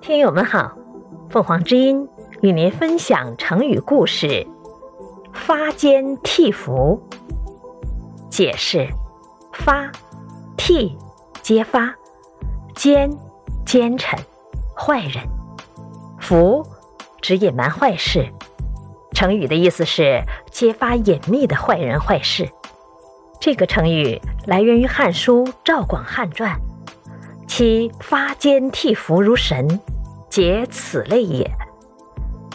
听友们好，凤凰之音与您分享成语故事“发奸替伏”。解释：发，替，揭发；奸，奸臣，坏人；伏，指隐瞒坏事。成语的意思是揭发隐秘的坏人坏事。这个成语来源于《汉书·赵广汉传》，其发奸替伏如神。皆此类也。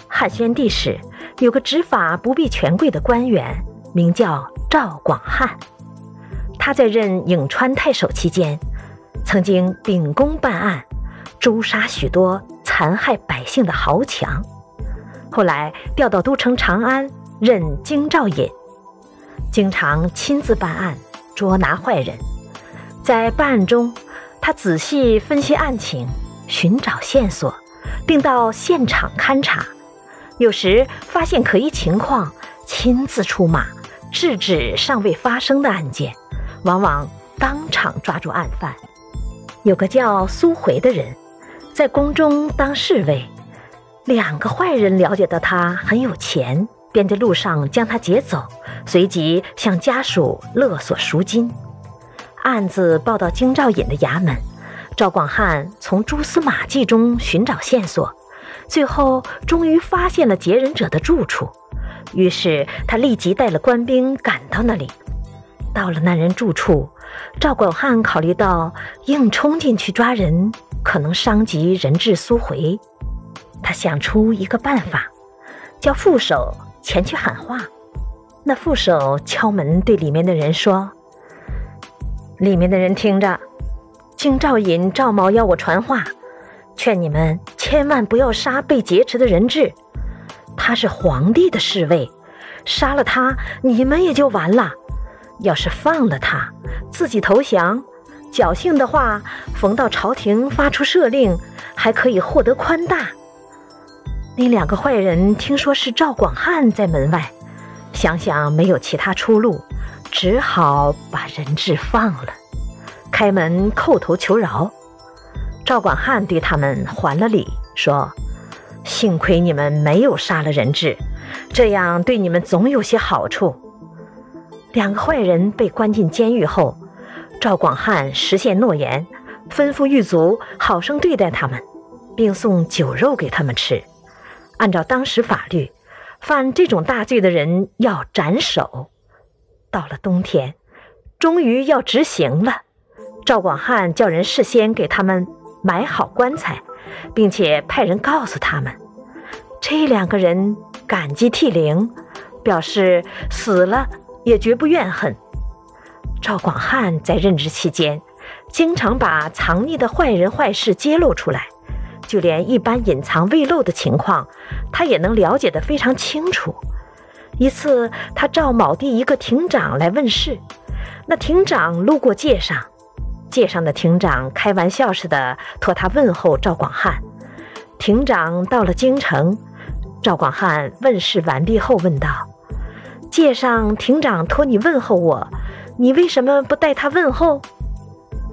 汉宣帝时，有个执法不避权贵的官员，名叫赵广汉。他在任颍川太守期间，曾经秉公办案，诛杀许多残害百姓的豪强。后来调到都城长安任京兆尹，经常亲自办案，捉拿坏人。在办案中，他仔细分析案情，寻找线索。并到现场勘查，有时发现可疑情况，亲自出马制止尚未发生的案件，往往当场抓住案犯。有个叫苏回的人，在宫中当侍卫，两个坏人了解到他很有钱，便在路上将他劫走，随即向家属勒索赎金。案子报到京兆尹的衙门。赵广汉从蛛丝马迹中寻找线索，最后终于发现了劫人者的住处。于是他立即带了官兵赶到那里。到了那人住处，赵广汉考虑到硬冲进去抓人可能伤及人质苏回，他想出一个办法，叫副手前去喊话。那副手敲门，对里面的人说：“里面的人听着。”京兆尹赵某要我传话，劝你们千万不要杀被劫持的人质。他是皇帝的侍卫，杀了他，你们也就完了。要是放了他，自己投降，侥幸的话，逢到朝廷发出赦令，还可以获得宽大。那两个坏人听说是赵广汉在门外，想想没有其他出路，只好把人质放了。开门叩头求饶，赵广汉对他们还了礼，说：“幸亏你们没有杀了人质，这样对你们总有些好处。”两个坏人被关进监狱后，赵广汉实现诺言，吩咐狱卒好生对待他们，并送酒肉给他们吃。按照当时法律，犯这种大罪的人要斩首。到了冬天，终于要执行了。赵广汉叫人事先给他们买好棺材，并且派人告诉他们，这两个人感激涕零，表示死了也绝不怨恨。赵广汉在任职期间，经常把藏匿的坏人坏事揭露出来，就连一般隐藏未露的情况，他也能了解得非常清楚。一次，他召某地一个亭长来问事，那亭长路过界上。界上的亭长开玩笑似的托他问候赵广汉。亭长到了京城，赵广汉问事完毕后问道：“界上亭长托你问候我，你为什么不代他问候？”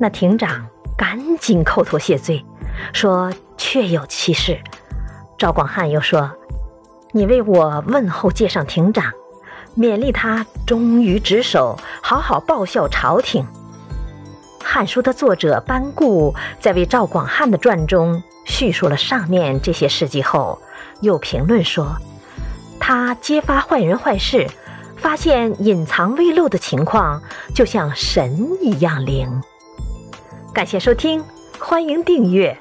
那亭长赶紧叩头谢罪，说：“确有其事。”赵广汉又说：“你为我问候界上亭长，勉励他忠于职守，好好报效朝廷。”《汉书》的作者班固在为赵广汉的传中叙述了上面这些事迹后，又评论说：“他揭发坏人坏事，发现隐藏未露的情况，就像神一样灵。”感谢收听，欢迎订阅。